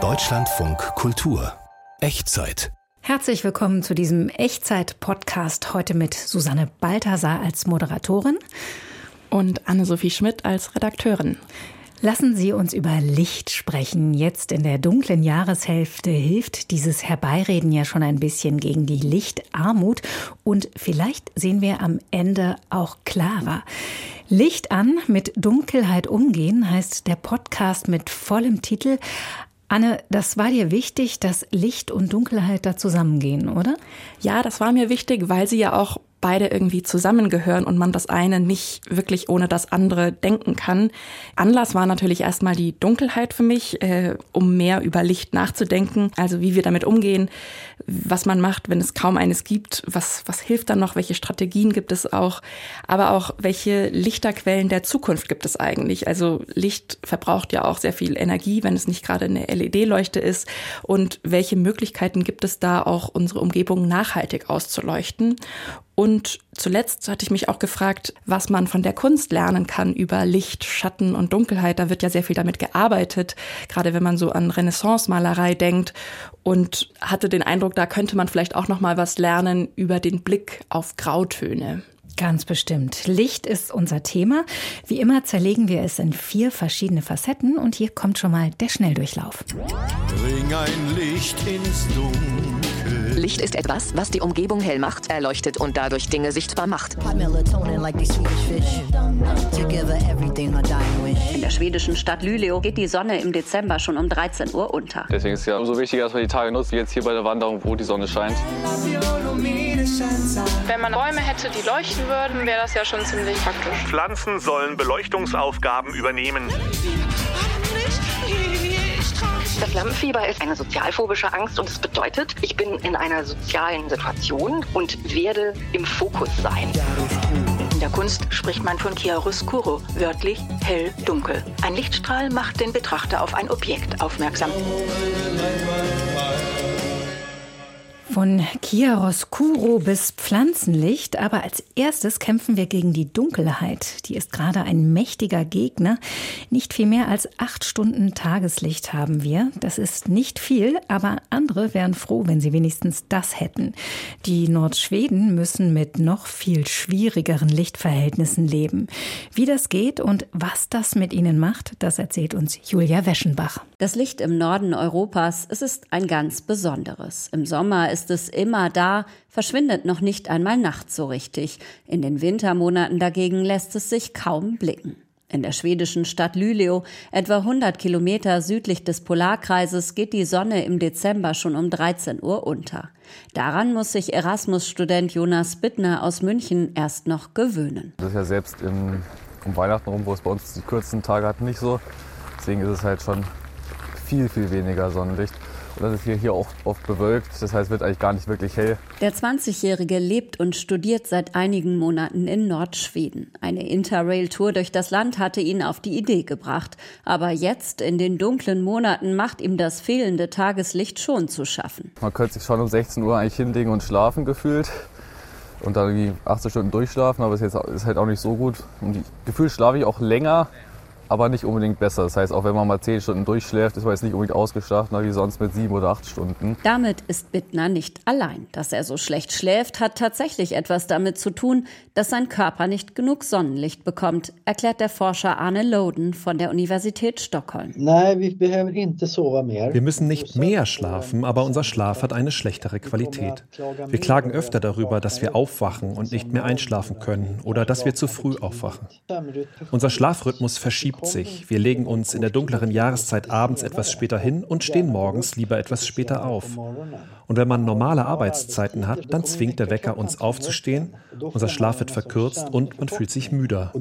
Deutschlandfunk Kultur Echtzeit Herzlich willkommen zu diesem Echtzeit-Podcast. Heute mit Susanne Balthasar als Moderatorin und Anne-Sophie Schmidt als Redakteurin. Lassen Sie uns über Licht sprechen. Jetzt in der dunklen Jahreshälfte hilft dieses Herbeireden ja schon ein bisschen gegen die Lichtarmut und vielleicht sehen wir am Ende auch klarer. Licht an, mit Dunkelheit umgehen heißt der Podcast mit vollem Titel. Anne, das war dir wichtig, dass Licht und Dunkelheit da zusammengehen, oder? Ja, das war mir wichtig, weil sie ja auch beide irgendwie zusammengehören und man das eine nicht wirklich ohne das andere denken kann. Anlass war natürlich erstmal die Dunkelheit für mich, äh, um mehr über Licht nachzudenken, also wie wir damit umgehen, was man macht, wenn es kaum eines gibt, was, was hilft dann noch, welche Strategien gibt es auch, aber auch welche Lichterquellen der Zukunft gibt es eigentlich. Also Licht verbraucht ja auch sehr viel Energie, wenn es nicht gerade eine LED-Leuchte ist und welche Möglichkeiten gibt es da auch, unsere Umgebung nachhaltig auszuleuchten. Und zuletzt hatte ich mich auch gefragt, was man von der Kunst lernen kann über Licht, Schatten und Dunkelheit. Da wird ja sehr viel damit gearbeitet, gerade wenn man so an Renaissance-Malerei denkt und hatte den Eindruck, da könnte man vielleicht auch noch mal was lernen über den Blick auf Grautöne. Ganz bestimmt. Licht ist unser Thema. Wie immer zerlegen wir es in vier verschiedene Facetten und hier kommt schon mal der Schnelldurchlauf. Bring ein Licht ins Dunkel. Licht ist etwas, was die Umgebung hell macht, erleuchtet und dadurch Dinge sichtbar macht. In der schwedischen Stadt Luleå geht die Sonne im Dezember schon um 13 Uhr unter. Deswegen ist es ja umso wichtiger, dass man die Tage nutzt, wie jetzt hier bei der Wanderung, wo die Sonne scheint. Wenn man Bäume hätte, die leuchten würden, wäre das ja schon ziemlich praktisch. Pflanzen sollen Beleuchtungsaufgaben übernehmen. Das Lampenfieber ist eine sozialphobische Angst und es bedeutet, ich bin in einer sozialen Situation und werde im Fokus sein. In der Kunst spricht man von Chiaroscuro, wörtlich hell-dunkel. Ein Lichtstrahl macht den Betrachter auf ein Objekt aufmerksam. Von Chiaroscuro bis Pflanzenlicht, aber als erstes kämpfen wir gegen die Dunkelheit. Die ist gerade ein mächtiger Gegner. Nicht viel mehr als acht Stunden Tageslicht haben wir. Das ist nicht viel, aber andere wären froh, wenn sie wenigstens das hätten. Die Nordschweden müssen mit noch viel schwierigeren Lichtverhältnissen leben. Wie das geht und was das mit ihnen macht, das erzählt uns Julia Weschenbach. Das Licht im Norden Europas, es ist ein ganz besonderes. Im Sommer ist es immer da, verschwindet noch nicht einmal nachts so richtig. In den Wintermonaten dagegen lässt es sich kaum blicken. In der schwedischen Stadt Luleå, etwa 100 Kilometer südlich des Polarkreises, geht die Sonne im Dezember schon um 13 Uhr unter. Daran muss sich Erasmus-Student Jonas Bittner aus München erst noch gewöhnen. Das ist ja selbst im, um Weihnachten rum, wo es bei uns die kurzen Tage hat, nicht so. Deswegen ist es halt schon viel, viel weniger Sonnenlicht. Und das ist hier, hier auch oft bewölkt, das heißt, wird eigentlich gar nicht wirklich hell. Der 20-Jährige lebt und studiert seit einigen Monaten in Nordschweden. Eine Interrail-Tour durch das Land hatte ihn auf die Idee gebracht. Aber jetzt, in den dunklen Monaten, macht ihm das fehlende Tageslicht schon zu schaffen. Man könnte sich schon um 16 Uhr eigentlich hinlegen und schlafen gefühlt und dann irgendwie 18 Stunden durchschlafen, aber es ist halt auch nicht so gut. Und gefühlt schlafe ich auch länger, aber nicht unbedingt besser. Das heißt, auch wenn man mal zehn Stunden durchschläft, ist man jetzt nicht unbedingt ausgeschlafen wie sonst mit sieben oder acht Stunden. Damit ist Bittner nicht allein. Dass er so schlecht schläft, hat tatsächlich etwas damit zu tun, dass sein Körper nicht genug Sonnenlicht bekommt, erklärt der Forscher Arne Loden von der Universität Stockholm. Wir müssen nicht mehr schlafen, aber unser Schlaf hat eine schlechtere Qualität. Wir klagen öfter darüber, dass wir aufwachen und nicht mehr einschlafen können oder dass wir zu früh aufwachen. Unser Schlafrhythmus verschiebt verschiebt sich. Wir legen uns in der dunkleren Jahreszeit abends etwas später hin und stehen morgens lieber etwas später auf. Und wenn man normale Arbeitszeiten hat, dann zwingt der Wecker uns aufzustehen, unser Schlaf wird verkürzt und man fühlt sich müder.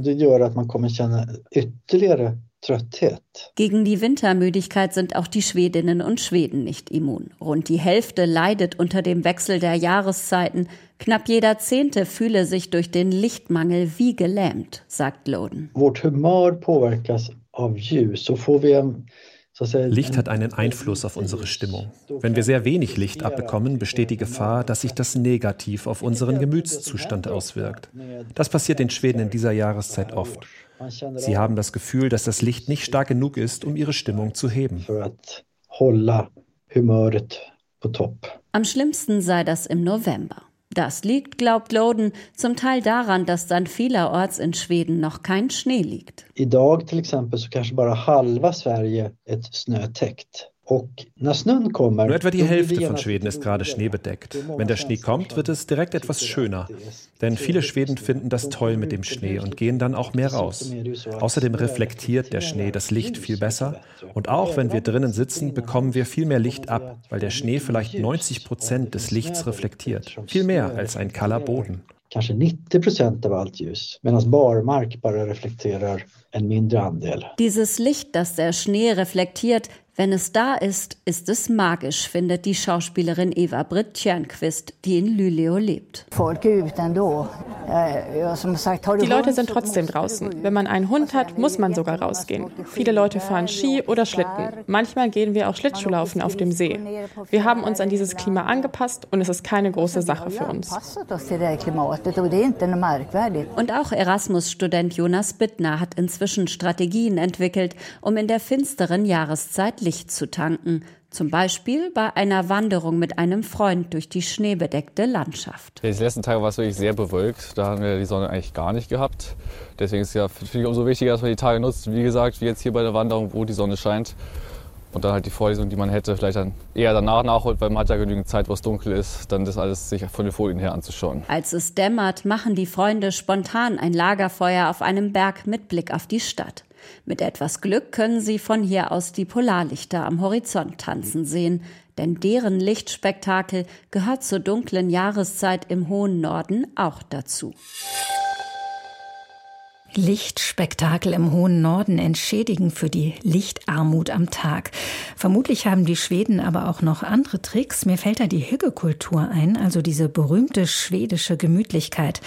Gegen die Wintermüdigkeit sind auch die Schwedinnen und Schweden nicht immun. Rund die Hälfte leidet unter dem Wechsel der Jahreszeiten. Knapp jeder Zehnte fühle sich durch den Lichtmangel wie gelähmt, sagt Loden. Vårt humör påverkas av ljus. Så får vi en Licht hat einen Einfluss auf unsere Stimmung. Wenn wir sehr wenig Licht abbekommen, besteht die Gefahr, dass sich das negativ auf unseren Gemütszustand auswirkt. Das passiert in Schweden in dieser Jahreszeit oft. Sie haben das Gefühl, dass das Licht nicht stark genug ist, um ihre Stimmung zu heben. Am schlimmsten sei das im November. Das liegt, glaubt Loden, zum Teil daran, dass dann vielerorts in Schweden noch kein Schnee liegt. Idag till exempel så kanske bara halva Sverige är snötäckt. Nur etwa die Hälfte von Schweden ist gerade schneebedeckt. Wenn der Schnee kommt, wird es direkt etwas schöner. Denn viele Schweden finden das toll mit dem Schnee und gehen dann auch mehr raus. Außerdem reflektiert der Schnee das Licht viel besser. Und auch wenn wir drinnen sitzen, bekommen wir viel mehr Licht ab, weil der Schnee vielleicht 90 Prozent des Lichts reflektiert. Viel mehr als ein kahler Boden. Kanske 90 Prozent av allt ljus, medan barmark bara reflekterar en mindre andel. Dieses Licht, das der Schnee reflektiert, wenn es da ist, ist es magisch, findet die Schauspielerin Eva Britt Tjernquist, die in Luleå lebt. Die Leute sind trotzdem draußen. Wenn man einen Hund hat, muss man sogar rausgehen. Viele Leute fahren Ski oder Schlitten. Manchmal gehen wir auch Schlittschuhlaufen auf dem See. Wir haben uns an dieses Klima angepasst und es ist keine große Sache für uns. Und auch Erasmus-Student Jonas Bittner hat inzwischen Strategien entwickelt, um in der finsteren Jahreszeit Licht zu tanken, zum Beispiel bei einer Wanderung mit einem Freund durch die schneebedeckte Landschaft. Die letzten Tage war es wirklich sehr bewölkt. Da haben wir die Sonne eigentlich gar nicht gehabt. Deswegen ist es ja finde ich umso wichtiger, dass man die Tage nutzt. Wie gesagt, wie jetzt hier bei der Wanderung, wo die Sonne scheint. Und dann halt die Vorlesung, die man hätte, vielleicht dann eher danach nachholt, weil man hat ja genügend Zeit, wo es dunkel ist, dann das alles sich von den Folien her anzuschauen. Als es dämmert, machen die Freunde spontan ein Lagerfeuer auf einem Berg mit Blick auf die Stadt. Mit etwas Glück können Sie von hier aus die Polarlichter am Horizont tanzen sehen, denn deren Lichtspektakel gehört zur dunklen Jahreszeit im hohen Norden auch dazu. Lichtspektakel im hohen Norden entschädigen für die Lichtarmut am Tag. Vermutlich haben die Schweden aber auch noch andere Tricks. Mir fällt da die Hyggekultur ein, also diese berühmte schwedische Gemütlichkeit.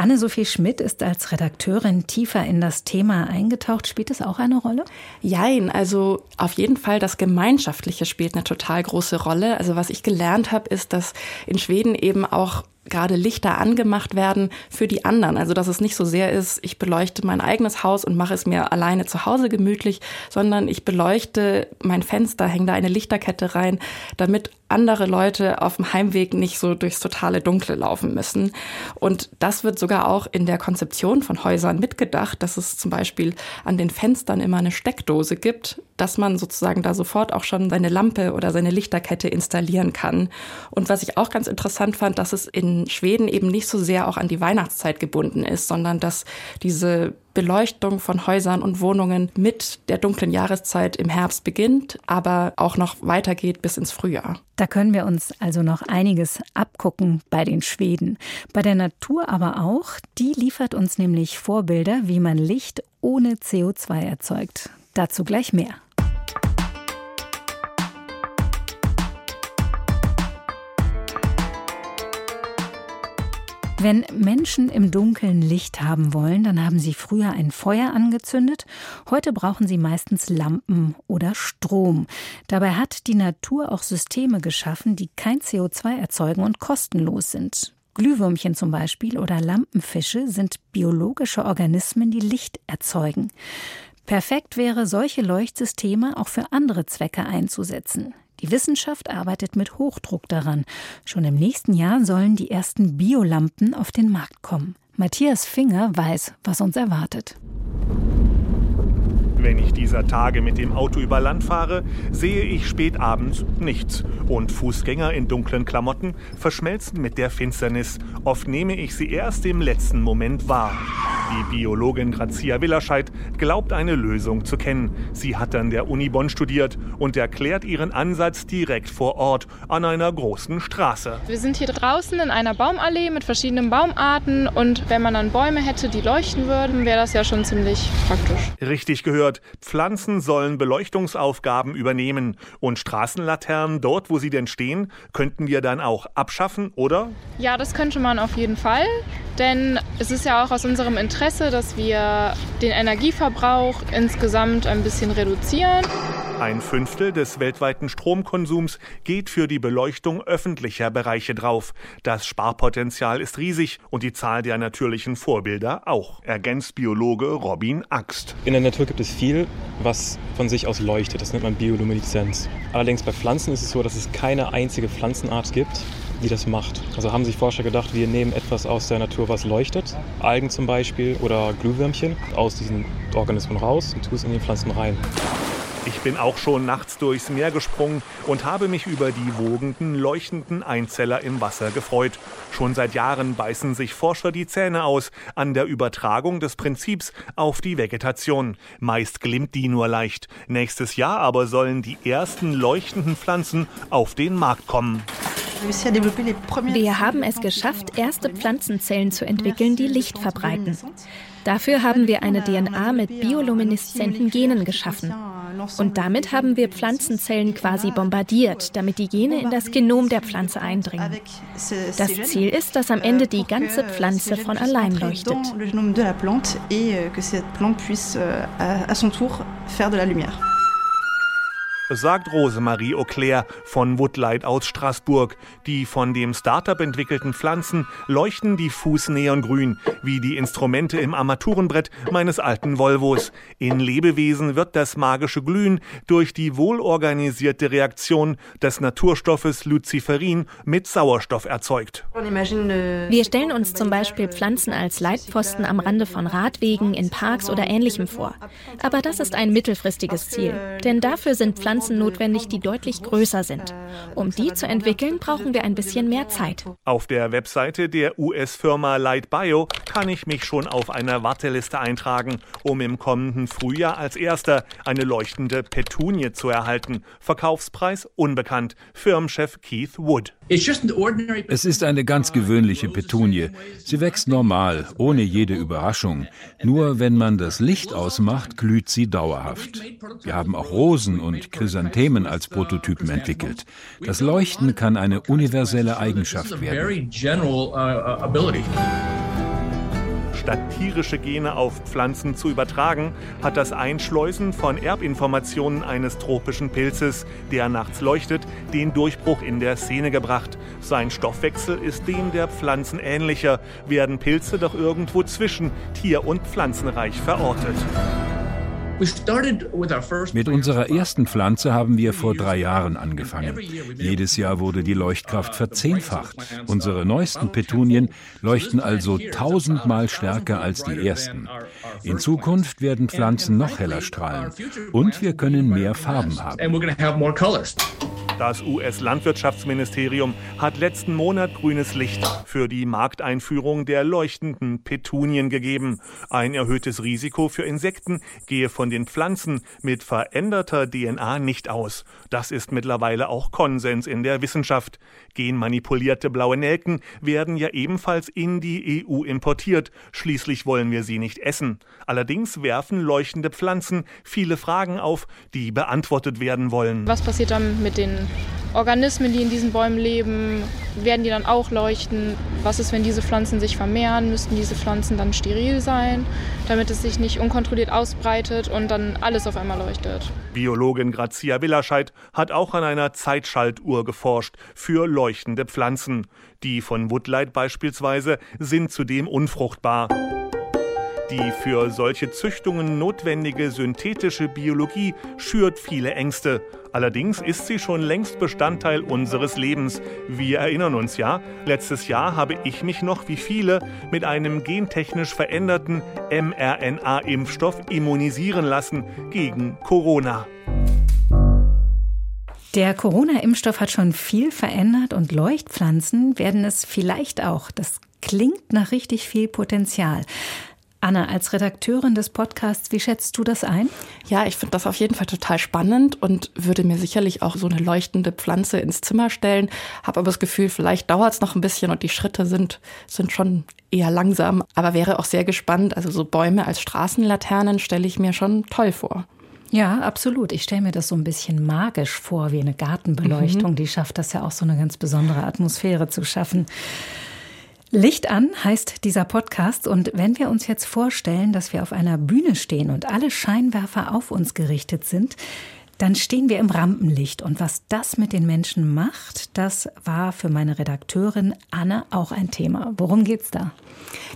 Anne-Sophie Schmidt ist als Redakteurin tiefer in das Thema eingetaucht. Spielt es auch eine Rolle? Jein, also auf jeden Fall das Gemeinschaftliche spielt eine total große Rolle. Also was ich gelernt habe, ist, dass in Schweden eben auch gerade Lichter angemacht werden für die anderen. Also dass es nicht so sehr ist, ich beleuchte mein eigenes Haus und mache es mir alleine zu Hause gemütlich, sondern ich beleuchte mein Fenster, hänge da eine Lichterkette rein, damit andere Leute auf dem Heimweg nicht so durchs totale Dunkle laufen müssen. Und das wird sogar auch in der Konzeption von Häusern mitgedacht, dass es zum Beispiel an den Fenstern immer eine Steckdose gibt, dass man sozusagen da sofort auch schon seine Lampe oder seine Lichterkette installieren kann. Und was ich auch ganz interessant fand, dass es in Schweden eben nicht so sehr auch an die Weihnachtszeit gebunden ist, sondern dass diese Beleuchtung von Häusern und Wohnungen mit der dunklen Jahreszeit im Herbst beginnt, aber auch noch weitergeht bis ins Frühjahr. Da können wir uns also noch einiges abgucken bei den Schweden. Bei der Natur aber auch. Die liefert uns nämlich Vorbilder, wie man Licht ohne CO2 erzeugt. Dazu gleich mehr. Wenn Menschen im Dunkeln Licht haben wollen, dann haben sie früher ein Feuer angezündet. Heute brauchen sie meistens Lampen oder Strom. Dabei hat die Natur auch Systeme geschaffen, die kein CO2 erzeugen und kostenlos sind. Glühwürmchen zum Beispiel oder Lampenfische sind biologische Organismen, die Licht erzeugen. Perfekt wäre, solche Leuchtsysteme auch für andere Zwecke einzusetzen. Die Wissenschaft arbeitet mit Hochdruck daran. Schon im nächsten Jahr sollen die ersten Biolampen auf den Markt kommen. Matthias Finger weiß, was uns erwartet. Wenn ich dieser Tage mit dem Auto über Land fahre, sehe ich spät abends nichts. Und Fußgänger in dunklen Klamotten verschmelzen mit der Finsternis. Oft nehme ich sie erst im letzten Moment wahr. Die Biologin Grazia Willerscheid glaubt eine Lösung zu kennen. Sie hat an der Uni Bonn studiert und erklärt ihren Ansatz direkt vor Ort an einer großen Straße. Wir sind hier draußen in einer Baumallee mit verschiedenen Baumarten und wenn man dann Bäume hätte, die leuchten würden, wäre das ja schon ziemlich praktisch. Richtig gehört wird, Pflanzen sollen Beleuchtungsaufgaben übernehmen und Straßenlaternen dort, wo sie denn stehen, könnten wir dann auch abschaffen, oder? Ja, das könnte man auf jeden Fall. Denn es ist ja auch aus unserem Interesse, dass wir den Energieverbrauch insgesamt ein bisschen reduzieren. Ein Fünftel des weltweiten Stromkonsums geht für die Beleuchtung öffentlicher Bereiche drauf. Das Sparpotenzial ist riesig und die Zahl der natürlichen Vorbilder auch, ergänzt Biologe Robin Axt. In der Natur gibt es viel, was von sich aus leuchtet. Das nennt man Biolumineszenz. Allerdings bei Pflanzen ist es so, dass es keine einzige Pflanzenart gibt, die das macht. Also haben sich Forscher gedacht, wir nehmen etwas aus der Natur, was leuchtet, Algen zum Beispiel oder Glühwürmchen, aus diesen Organismen raus und tun es in die Pflanzen rein. Ich bin auch schon nachts durchs Meer gesprungen und habe mich über die wogenden, leuchtenden Einzeller im Wasser gefreut. Schon seit Jahren beißen sich Forscher die Zähne aus an der Übertragung des Prinzips auf die Vegetation. Meist glimmt die nur leicht. Nächstes Jahr aber sollen die ersten leuchtenden Pflanzen auf den Markt kommen. Wir haben es geschafft, erste Pflanzenzellen zu entwickeln, die Licht verbreiten. Dafür haben wir eine DNA mit biolumineszenten Genen geschaffen. Und damit haben wir Pflanzenzellen quasi bombardiert, damit die Gene in das Genom der Pflanze eindringen. Das Ziel ist, dass am Ende die ganze Pflanze von allein leuchtet sagt Rosemarie Auclair von Woodlight aus Straßburg. Die von dem Startup entwickelten Pflanzen leuchten diffus neongrün, wie die Instrumente im Armaturenbrett meines alten Volvos. In Lebewesen wird das magische Glühen durch die wohlorganisierte Reaktion des Naturstoffes Luciferin mit Sauerstoff erzeugt. Wir stellen uns zum Beispiel Pflanzen als Leitpfosten am Rande von Radwegen, in Parks oder ähnlichem vor. Aber das ist ein mittelfristiges Ziel, denn dafür sind Pflanzen Pflanzen notwendig, die deutlich größer sind. Um die zu entwickeln, brauchen wir ein bisschen mehr Zeit. Auf der Webseite der US-Firma Light Bio kann ich mich schon auf einer Warteliste eintragen, um im kommenden Frühjahr als erster eine leuchtende Petunie zu erhalten. Verkaufspreis unbekannt. Firmenchef Keith Wood. Es ist eine ganz gewöhnliche Petunie. Sie wächst normal, ohne jede Überraschung. Nur wenn man das Licht ausmacht, glüht sie dauerhaft. Wir haben auch Rosen und Chrysanthemen als Prototypen entwickelt. Das Leuchten kann eine universelle Eigenschaft werden. Statt tierische Gene auf Pflanzen zu übertragen, hat das Einschleusen von Erbinformationen eines tropischen Pilzes, der nachts leuchtet, den Durchbruch in der Szene gebracht. Sein Stoffwechsel ist dem der Pflanzen ähnlicher, werden Pilze doch irgendwo zwischen Tier- und Pflanzenreich verortet. Mit unserer ersten Pflanze haben wir vor drei Jahren angefangen. Jedes Jahr wurde die Leuchtkraft verzehnfacht. Unsere neuesten Petunien leuchten also tausendmal stärker als die ersten. In Zukunft werden Pflanzen noch heller strahlen und wir können mehr Farben haben. Das US-Landwirtschaftsministerium hat letzten Monat grünes Licht für die Markteinführung der leuchtenden Petunien gegeben. Ein erhöhtes Risiko für Insekten gehe von den Pflanzen mit veränderter DNA nicht aus. Das ist mittlerweile auch Konsens in der Wissenschaft. Genmanipulierte blaue Nelken werden ja ebenfalls in die EU importiert. Schließlich wollen wir sie nicht essen. Allerdings werfen leuchtende Pflanzen viele Fragen auf, die beantwortet werden wollen. Was passiert dann mit den Organismen, die in diesen Bäumen leben, werden die dann auch leuchten? Was ist, wenn diese Pflanzen sich vermehren? Müssten diese Pflanzen dann steril sein, damit es sich nicht unkontrolliert ausbreitet und dann alles auf einmal leuchtet? Biologin Grazia Willerscheid hat auch an einer Zeitschaltuhr geforscht für leuchtende Pflanzen. Die von Woodlight beispielsweise sind zudem unfruchtbar. Die für solche Züchtungen notwendige synthetische Biologie schürt viele Ängste. Allerdings ist sie schon längst Bestandteil unseres Lebens. Wir erinnern uns ja, letztes Jahr habe ich mich noch wie viele mit einem gentechnisch veränderten mRNA-Impfstoff immunisieren lassen gegen Corona. Der Corona-Impfstoff hat schon viel verändert und Leuchtpflanzen werden es vielleicht auch. Das klingt nach richtig viel Potenzial. Anna, als Redakteurin des Podcasts, wie schätzt du das ein? Ja, ich finde das auf jeden Fall total spannend und würde mir sicherlich auch so eine leuchtende Pflanze ins Zimmer stellen. Habe aber das Gefühl, vielleicht dauert es noch ein bisschen und die Schritte sind, sind schon eher langsam. Aber wäre auch sehr gespannt. Also so Bäume als Straßenlaternen stelle ich mir schon toll vor. Ja, absolut. Ich stelle mir das so ein bisschen magisch vor, wie eine Gartenbeleuchtung. Mhm. Die schafft das ja auch so eine ganz besondere Atmosphäre zu schaffen. Licht an heißt dieser Podcast. Und wenn wir uns jetzt vorstellen, dass wir auf einer Bühne stehen und alle Scheinwerfer auf uns gerichtet sind, dann stehen wir im Rampenlicht. Und was das mit den Menschen macht, das war für meine Redakteurin Anne auch ein Thema. Worum geht's da?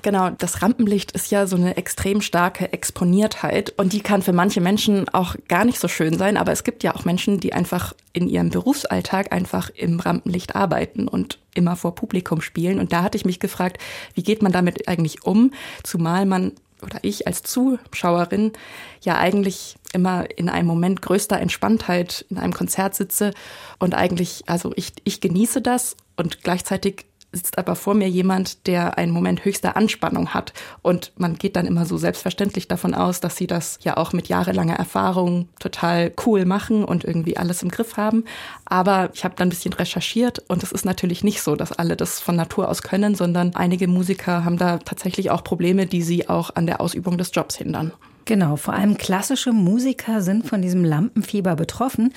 Genau, das Rampenlicht ist ja so eine extrem starke Exponiertheit und die kann für manche Menschen auch gar nicht so schön sein, aber es gibt ja auch Menschen, die einfach in ihrem Berufsalltag einfach im Rampenlicht arbeiten und immer vor Publikum spielen. Und da hatte ich mich gefragt, wie geht man damit eigentlich um, zumal man oder ich als Zuschauerin ja eigentlich immer in einem Moment größter Entspanntheit in einem Konzert sitze und eigentlich, also ich, ich genieße das und gleichzeitig sitzt aber vor mir jemand, der einen Moment höchster Anspannung hat. Und man geht dann immer so selbstverständlich davon aus, dass sie das ja auch mit jahrelanger Erfahrung total cool machen und irgendwie alles im Griff haben. Aber ich habe dann ein bisschen recherchiert und es ist natürlich nicht so, dass alle das von Natur aus können, sondern einige Musiker haben da tatsächlich auch Probleme, die sie auch an der Ausübung des Jobs hindern. Genau, vor allem klassische Musiker sind von diesem Lampenfieber betroffen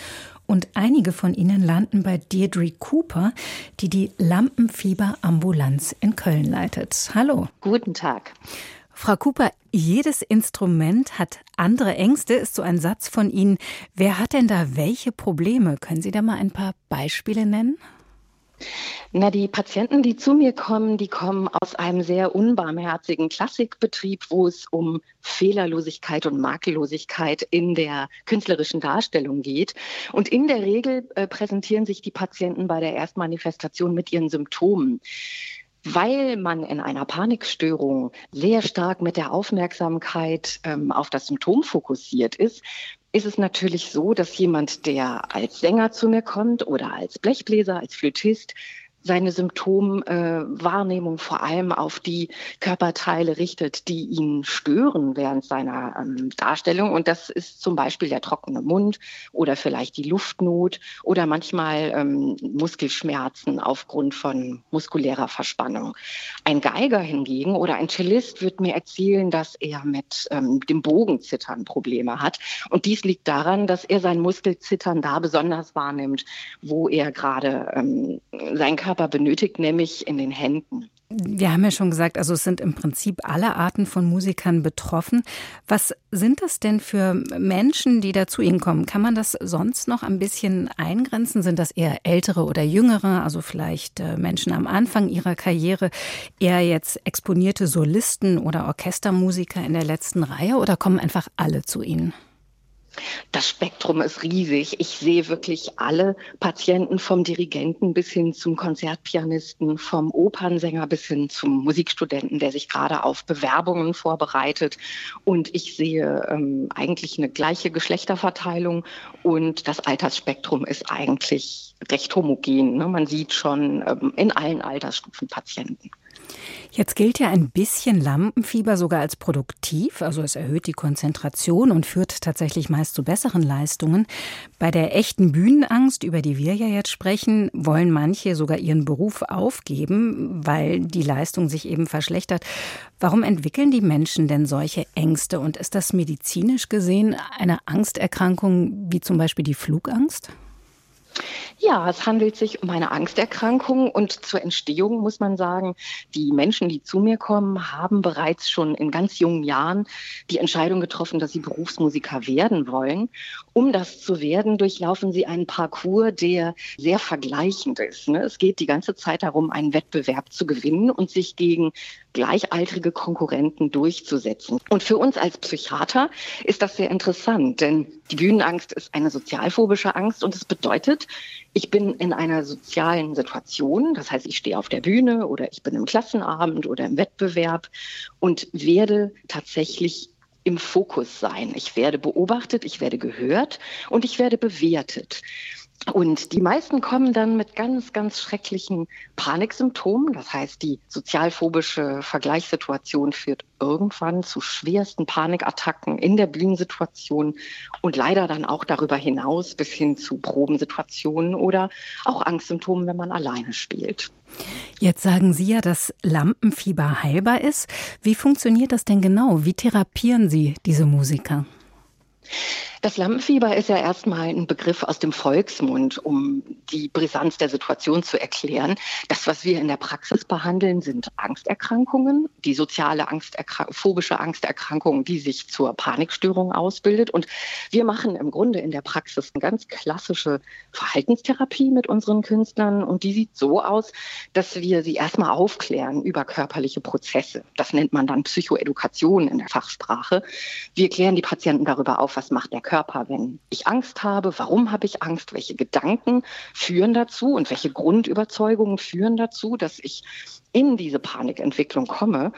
und einige von ihnen landen bei Deirdre Cooper, die die Lampenfieberambulanz in Köln leitet. Hallo. Guten Tag. Frau Cooper, jedes Instrument hat andere Ängste, ist so ein Satz von Ihnen. Wer hat denn da welche Probleme? Können Sie da mal ein paar Beispiele nennen? Na, die Patienten, die zu mir kommen, die kommen aus einem sehr unbarmherzigen Klassikbetrieb, wo es um Fehlerlosigkeit und Makellosigkeit in der künstlerischen Darstellung geht. Und in der Regel äh, präsentieren sich die Patienten bei der Erstmanifestation mit ihren Symptomen. Weil man in einer Panikstörung sehr stark mit der Aufmerksamkeit ähm, auf das Symptom fokussiert ist, ist es natürlich so, dass jemand, der als Sänger zu mir kommt oder als Blechbläser, als Flötist, seine Symptomwahrnehmung äh, vor allem auf die Körperteile richtet, die ihn stören während seiner ähm, Darstellung. Und das ist zum Beispiel der trockene Mund oder vielleicht die Luftnot oder manchmal ähm, Muskelschmerzen aufgrund von muskulärer Verspannung. Ein Geiger hingegen oder ein Cellist wird mir erzählen, dass er mit ähm, dem Bogenzittern Probleme hat. Und dies liegt daran, dass er sein Muskelzittern da besonders wahrnimmt, wo er gerade ähm, sein Körper Körper benötigt, nämlich in den Händen. Wir haben ja schon gesagt, also es sind im Prinzip alle Arten von Musikern betroffen. Was sind das denn für Menschen, die da zu Ihnen kommen? Kann man das sonst noch ein bisschen eingrenzen? Sind das eher ältere oder jüngere, also vielleicht äh, Menschen am Anfang ihrer Karriere, eher jetzt exponierte Solisten oder Orchestermusiker in der letzten Reihe oder kommen einfach alle zu Ihnen? Das Spektrum ist riesig. Ich sehe wirklich alle Patienten vom Dirigenten bis hin zum Konzertpianisten, vom Opernsänger bis hin zum Musikstudenten, der sich gerade auf Bewerbungen vorbereitet. Und ich sehe ähm, eigentlich eine gleiche Geschlechterverteilung und das Altersspektrum ist eigentlich recht homogen. Ne? Man sieht schon ähm, in allen Altersstufen Patienten. Jetzt gilt ja ein bisschen Lampenfieber sogar als produktiv, also es erhöht die Konzentration und führt tatsächlich meist zu besseren Leistungen. Bei der echten Bühnenangst, über die wir ja jetzt sprechen, wollen manche sogar ihren Beruf aufgeben, weil die Leistung sich eben verschlechtert. Warum entwickeln die Menschen denn solche Ängste und ist das medizinisch gesehen eine Angsterkrankung wie zum Beispiel die Flugangst? Ja, es handelt sich um eine Angsterkrankung und zur Entstehung muss man sagen, die Menschen, die zu mir kommen, haben bereits schon in ganz jungen Jahren die Entscheidung getroffen, dass sie Berufsmusiker werden wollen. Um das zu werden, durchlaufen sie einen Parcours, der sehr vergleichend ist. Ne? Es geht die ganze Zeit darum, einen Wettbewerb zu gewinnen und sich gegen gleichaltrige Konkurrenten durchzusetzen. Und für uns als Psychiater ist das sehr interessant, denn die Bühnenangst ist eine sozialphobische Angst und es bedeutet, ich bin in einer sozialen Situation, das heißt, ich stehe auf der Bühne oder ich bin im Klassenabend oder im Wettbewerb und werde tatsächlich im Fokus sein. Ich werde beobachtet, ich werde gehört und ich werde bewertet. Und die meisten kommen dann mit ganz, ganz schrecklichen Paniksymptomen. Das heißt, die sozialphobische Vergleichssituation führt irgendwann zu schwersten Panikattacken in der Bühnensituation und leider dann auch darüber hinaus bis hin zu Probensituationen oder auch Angstsymptomen, wenn man alleine spielt. Jetzt sagen Sie ja, dass Lampenfieber heilbar ist. Wie funktioniert das denn genau? Wie therapieren Sie diese Musiker? Das Lampenfieber ist ja erstmal ein Begriff aus dem Volksmund, um die Brisanz der Situation zu erklären. Das, was wir in der Praxis behandeln, sind Angsterkrankungen, die soziale Angsterkrank phobische Angsterkrankung, die sich zur Panikstörung ausbildet. Und wir machen im Grunde in der Praxis eine ganz klassische Verhaltenstherapie mit unseren Künstlern. Und die sieht so aus, dass wir sie erstmal aufklären über körperliche Prozesse. Das nennt man dann Psychoedukation in der Fachsprache. Wir klären die Patienten darüber auf, was macht der Körper, wenn ich Angst habe, warum habe ich Angst, welche Gedanken führen dazu und welche Grundüberzeugungen führen dazu, dass ich in diese Panikentwicklung komme.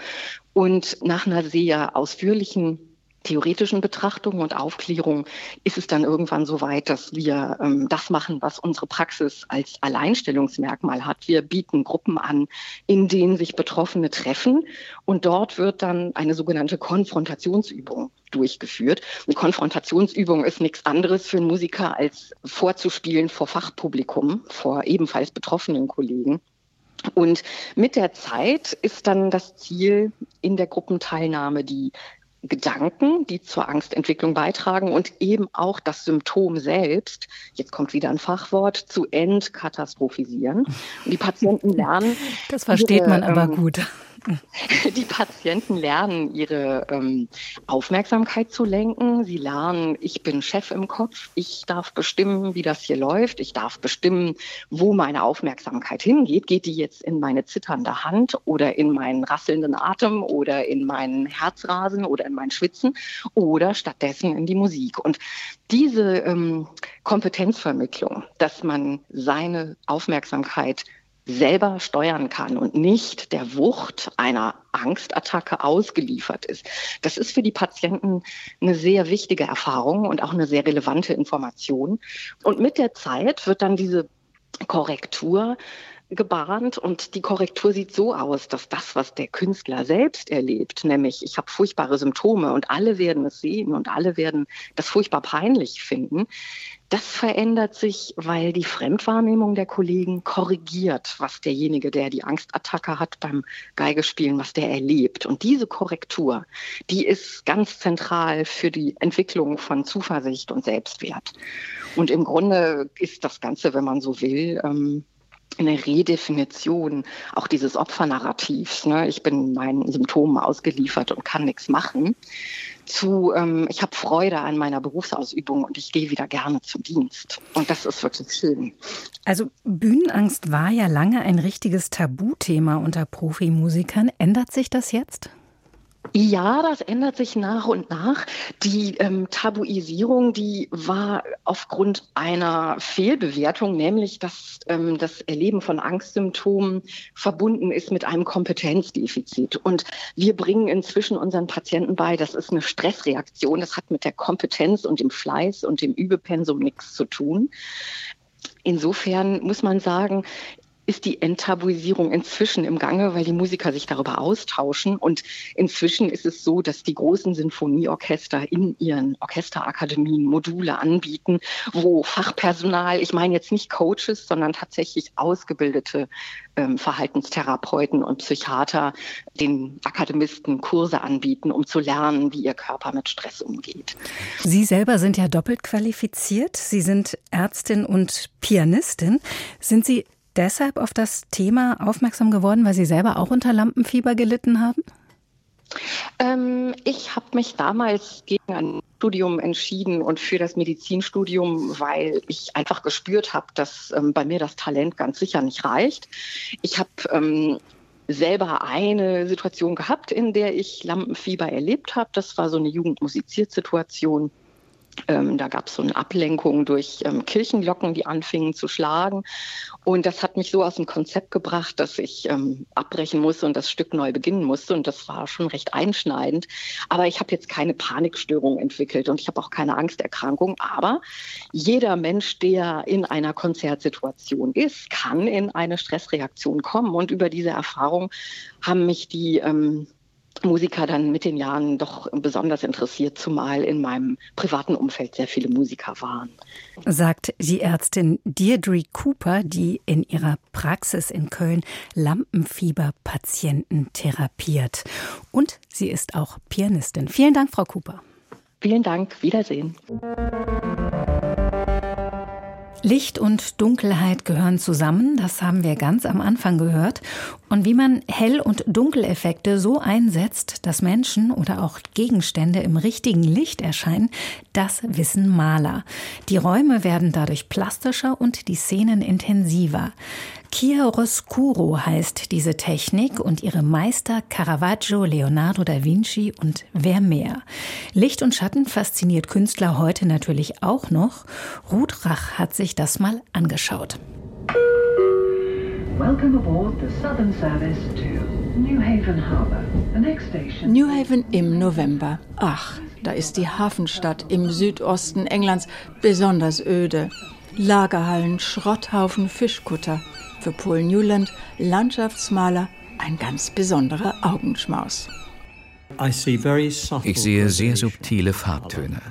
Und nach einer sehr ausführlichen theoretischen Betrachtung und Aufklärung ist es dann irgendwann so weit, dass wir ähm, das machen, was unsere Praxis als Alleinstellungsmerkmal hat. Wir bieten Gruppen an, in denen sich Betroffene treffen und dort wird dann eine sogenannte Konfrontationsübung durchgeführt. Eine Konfrontationsübung ist nichts anderes für einen Musiker als vorzuspielen vor Fachpublikum, vor ebenfalls betroffenen Kollegen. Und mit der Zeit ist dann das Ziel in der Gruppenteilnahme die Gedanken, die zur Angstentwicklung beitragen und eben auch das Symptom selbst, jetzt kommt wieder ein Fachwort, zu entkatastrophisieren. Und die Patienten lernen. Das versteht ihre, man aber ähm, gut. Die Patienten lernen, ihre ähm, Aufmerksamkeit zu lenken. Sie lernen, ich bin Chef im Kopf. Ich darf bestimmen, wie das hier läuft. Ich darf bestimmen, wo meine Aufmerksamkeit hingeht. Geht die jetzt in meine zitternde Hand oder in meinen rasselnden Atem oder in meinen Herzrasen oder in mein Schwitzen oder stattdessen in die Musik. Und diese ähm, Kompetenzvermittlung, dass man seine Aufmerksamkeit selber steuern kann und nicht der Wucht einer Angstattacke ausgeliefert ist. Das ist für die Patienten eine sehr wichtige Erfahrung und auch eine sehr relevante Information. Und mit der Zeit wird dann diese Korrektur gebahnt und die Korrektur sieht so aus, dass das, was der Künstler selbst erlebt, nämlich ich habe furchtbare Symptome und alle werden es sehen und alle werden das furchtbar peinlich finden, das verändert sich, weil die Fremdwahrnehmung der Kollegen korrigiert, was derjenige, der die Angstattacke hat beim Geigespielen, was der erlebt. Und diese Korrektur, die ist ganz zentral für die Entwicklung von Zuversicht und Selbstwert. Und im Grunde ist das Ganze, wenn man so will, ähm, eine Redefinition auch dieses Opfernarrativs. Ne? Ich bin meinen Symptomen ausgeliefert und kann nichts machen. Zu, ähm, ich habe Freude an meiner Berufsausübung und ich gehe wieder gerne zum Dienst. Und das ist wirklich schön. Also Bühnenangst war ja lange ein richtiges Tabuthema unter Profimusikern. Ändert sich das jetzt? Ja, das ändert sich nach und nach. Die ähm, Tabuisierung, die war aufgrund einer Fehlbewertung, nämlich dass ähm, das Erleben von Angstsymptomen verbunden ist mit einem Kompetenzdefizit. Und wir bringen inzwischen unseren Patienten bei, das ist eine Stressreaktion, das hat mit der Kompetenz und dem Fleiß und dem Übepensum nichts zu tun. Insofern muss man sagen, ist die Enttabuisierung inzwischen im Gange, weil die Musiker sich darüber austauschen. Und inzwischen ist es so, dass die großen Sinfonieorchester in ihren Orchesterakademien Module anbieten, wo Fachpersonal, ich meine jetzt nicht Coaches, sondern tatsächlich ausgebildete ähm, Verhaltenstherapeuten und Psychiater den Akademisten Kurse anbieten, um zu lernen, wie ihr Körper mit Stress umgeht. Sie selber sind ja doppelt qualifiziert. Sie sind Ärztin und Pianistin. Sind Sie deshalb auf das Thema aufmerksam geworden, weil Sie selber auch unter Lampenfieber gelitten haben? Ähm, ich habe mich damals gegen ein Studium entschieden und für das Medizinstudium, weil ich einfach gespürt habe, dass ähm, bei mir das Talent ganz sicher nicht reicht. Ich habe ähm, selber eine Situation gehabt, in der ich Lampenfieber erlebt habe. Das war so eine Jugendmusiziert-Situation. Ähm, da gab es so eine Ablenkung durch ähm, Kirchenglocken, die anfingen zu schlagen. Und das hat mich so aus dem Konzept gebracht, dass ich ähm, abbrechen musste und das Stück neu beginnen musste. Und das war schon recht einschneidend. Aber ich habe jetzt keine Panikstörung entwickelt und ich habe auch keine Angsterkrankung. Aber jeder Mensch, der in einer Konzertsituation ist, kann in eine Stressreaktion kommen. Und über diese Erfahrung haben mich die ähm, Musiker dann mit den Jahren doch besonders interessiert, zumal in meinem privaten Umfeld sehr viele Musiker waren. Sagt die Ärztin Deirdre Cooper, die in ihrer Praxis in Köln Lampenfieberpatienten therapiert. Und sie ist auch Pianistin. Vielen Dank, Frau Cooper. Vielen Dank. Wiedersehen. Licht und Dunkelheit gehören zusammen, das haben wir ganz am Anfang gehört. Und wie man Hell- und Dunkeleffekte so einsetzt, dass Menschen oder auch Gegenstände im richtigen Licht erscheinen, das wissen Maler. Die Räume werden dadurch plastischer und die Szenen intensiver. Chiaroscuro heißt diese Technik und ihre Meister Caravaggio, Leonardo da Vinci und wer mehr. Licht und Schatten fasziniert Künstler heute natürlich auch noch. Ruth Rach hat sich das mal angeschaut. Welcome aboard the Southern Service to New Haven Harbor. The next station. New Haven im November. Ach, da ist die Hafenstadt im Südosten Englands besonders öde. Lagerhallen, Schrotthaufen, Fischkutter für Paul Newland, Landschaftsmaler, ein ganz besonderer Augenschmaus. Ich sehe sehr subtile Farbtöne.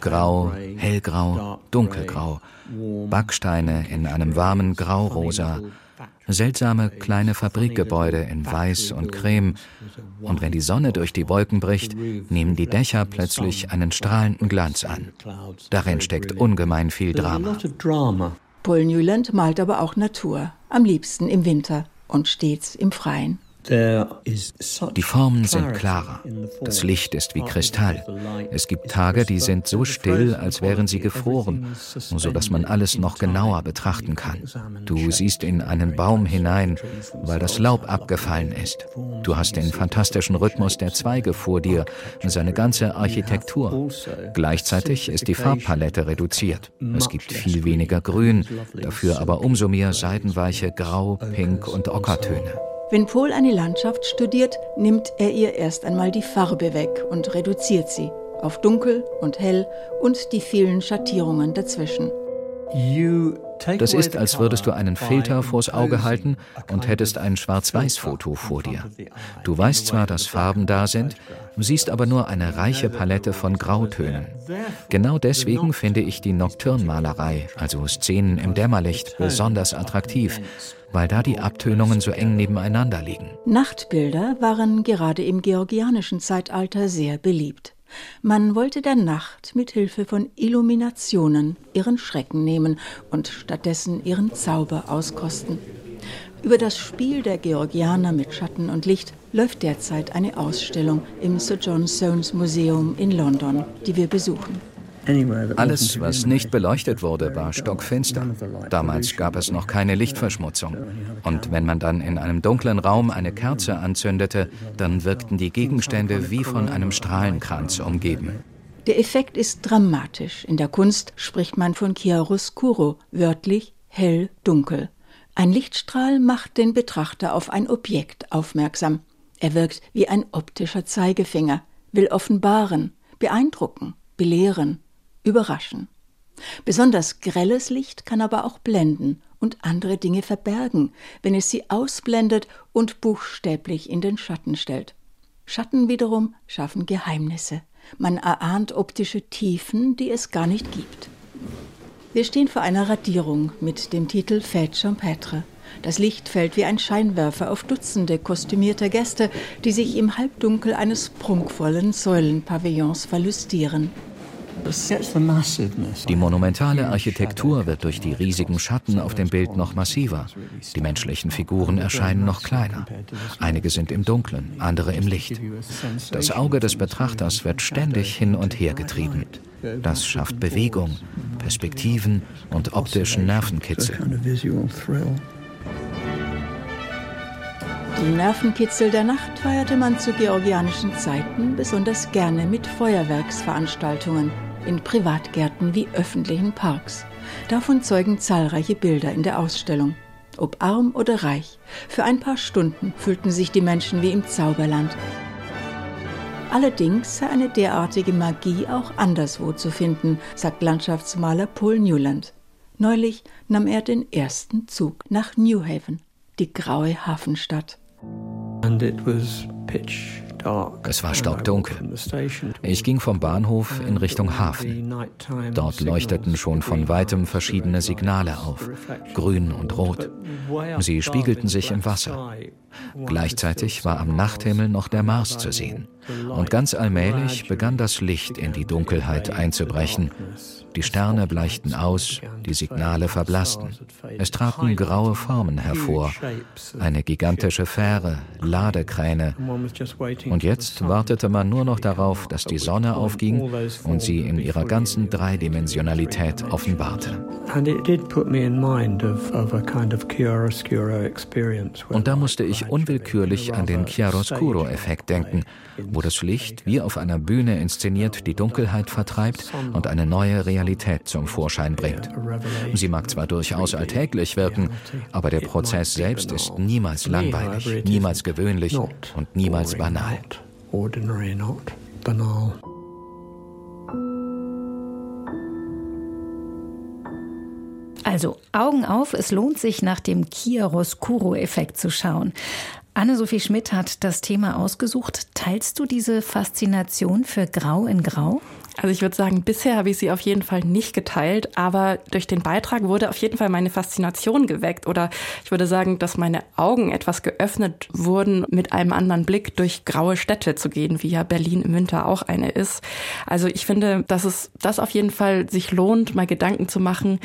Grau, hellgrau, dunkelgrau, Backsteine in einem warmen Graurosa, seltsame kleine Fabrikgebäude in Weiß und Creme. Und wenn die Sonne durch die Wolken bricht, nehmen die Dächer plötzlich einen strahlenden Glanz an. Darin steckt ungemein viel Drama. Paul Newland malt aber auch Natur, am liebsten im Winter und stets im Freien. Die Formen sind klarer. Das Licht ist wie Kristall. Es gibt Tage, die sind so still, als wären sie gefroren, so dass man alles noch genauer betrachten kann. Du siehst in einen Baum hinein, weil das Laub abgefallen ist. Du hast den fantastischen Rhythmus der Zweige vor dir, seine ganze Architektur. Gleichzeitig ist die Farbpalette reduziert. Es gibt viel weniger Grün, dafür aber umso mehr seidenweiche Grau, Pink und Ockertöne. Wenn Paul eine Landschaft studiert, nimmt er ihr erst einmal die Farbe weg und reduziert sie auf dunkel und hell und die vielen Schattierungen dazwischen. Das ist, als würdest du einen Filter vors Auge halten und hättest ein Schwarz-Weiß-Foto vor dir. Du weißt zwar, dass Farben da sind, siehst aber nur eine reiche Palette von Grautönen. Genau deswegen finde ich die Nocturnmalerei, also Szenen im Dämmerlicht, besonders attraktiv, weil da die Abtönungen so eng nebeneinander liegen. Nachtbilder waren gerade im georgianischen Zeitalter sehr beliebt. Man wollte der Nacht mit Hilfe von Illuminationen ihren Schrecken nehmen und stattdessen ihren Zauber auskosten. Über das Spiel der Georgianer mit Schatten und Licht läuft derzeit eine Ausstellung im Sir John Soanes Museum in London, die wir besuchen. Alles, was nicht beleuchtet wurde, war stockfinster. Damals gab es noch keine Lichtverschmutzung. Und wenn man dann in einem dunklen Raum eine Kerze anzündete, dann wirkten die Gegenstände wie von einem Strahlenkranz umgeben. Der Effekt ist dramatisch. In der Kunst spricht man von Chiaroscuro, wörtlich hell-dunkel. Ein Lichtstrahl macht den Betrachter auf ein Objekt aufmerksam. Er wirkt wie ein optischer Zeigefinger, will offenbaren, beeindrucken, belehren, überraschen. Besonders grelles Licht kann aber auch blenden und andere Dinge verbergen, wenn es sie ausblendet und buchstäblich in den Schatten stellt. Schatten wiederum schaffen Geheimnisse. Man erahnt optische Tiefen, die es gar nicht gibt. Wir stehen vor einer Radierung mit dem Titel Fête Champêtre. Das Licht fällt wie ein Scheinwerfer auf Dutzende kostümierter Gäste, die sich im Halbdunkel eines prunkvollen Säulenpavillons verlustieren. Die monumentale Architektur wird durch die riesigen Schatten auf dem Bild noch massiver. Die menschlichen Figuren erscheinen noch kleiner. Einige sind im Dunklen, andere im Licht. Das Auge des Betrachters wird ständig hin und her getrieben. Das schafft Bewegung, Perspektiven und optischen Nervenkitzel. Die Nervenkitzel der Nacht feierte man zu georgianischen Zeiten besonders gerne mit Feuerwerksveranstaltungen in Privatgärten wie öffentlichen Parks. Davon zeugen zahlreiche Bilder in der Ausstellung. Ob arm oder reich, für ein paar Stunden fühlten sich die Menschen wie im Zauberland. Allerdings sei eine derartige Magie auch anderswo zu finden, sagt Landschaftsmaler Paul Newland. Neulich nahm er den ersten Zug nach New Haven, die graue Hafenstadt. And it was pitch es war stockdunkel. Ich ging vom Bahnhof in Richtung Hafen. Dort leuchteten schon von weitem verschiedene Signale auf, grün und rot. Sie spiegelten sich im Wasser. Gleichzeitig war am Nachthimmel noch der Mars zu sehen. Und ganz allmählich begann das Licht in die Dunkelheit einzubrechen. Die Sterne bleichten aus, die Signale verblassten. Es traten graue Formen hervor, eine gigantische Fähre, Ladekräne. Und jetzt wartete man nur noch darauf, dass die Sonne aufging und sie in ihrer ganzen Dreidimensionalität offenbarte. Und da musste ich unwillkürlich an den Chiaroscuro-Effekt denken, wo das Licht wie auf einer Bühne inszeniert die Dunkelheit vertreibt und eine neue Realität zum Vorschein bringt. Sie mag zwar durchaus alltäglich wirken, aber der Prozess selbst ist niemals langweilig, niemals gewöhnlich und niemals banal. Also Augen auf, es lohnt sich nach dem Chiaroscuro-Effekt zu schauen. Anne-Sophie Schmidt hat das Thema ausgesucht. Teilst du diese Faszination für Grau in Grau? Also ich würde sagen, bisher habe ich sie auf jeden Fall nicht geteilt, aber durch den Beitrag wurde auf jeden Fall meine Faszination geweckt oder ich würde sagen, dass meine Augen etwas geöffnet wurden, mit einem anderen Blick durch graue Städte zu gehen, wie ja Berlin im Winter auch eine ist. Also ich finde, dass es das auf jeden Fall sich lohnt, mal Gedanken zu machen,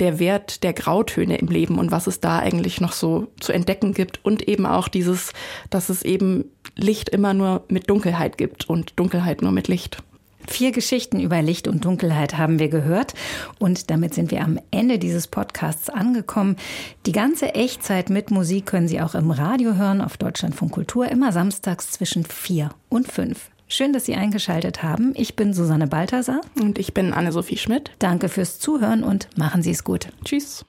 der Wert der Grautöne im Leben und was es da eigentlich noch so zu entdecken gibt und eben auch dieses, dass es eben Licht immer nur mit Dunkelheit gibt und Dunkelheit nur mit Licht. Vier Geschichten über Licht und Dunkelheit haben wir gehört und damit sind wir am Ende dieses Podcasts angekommen. Die ganze Echtzeit mit Musik können Sie auch im Radio hören auf Deutschlandfunk Kultur immer samstags zwischen vier und fünf. Schön, dass Sie eingeschaltet haben. Ich bin Susanne Balthasar. Und ich bin Anne-Sophie Schmidt. Danke fürs Zuhören und machen Sie es gut. Tschüss.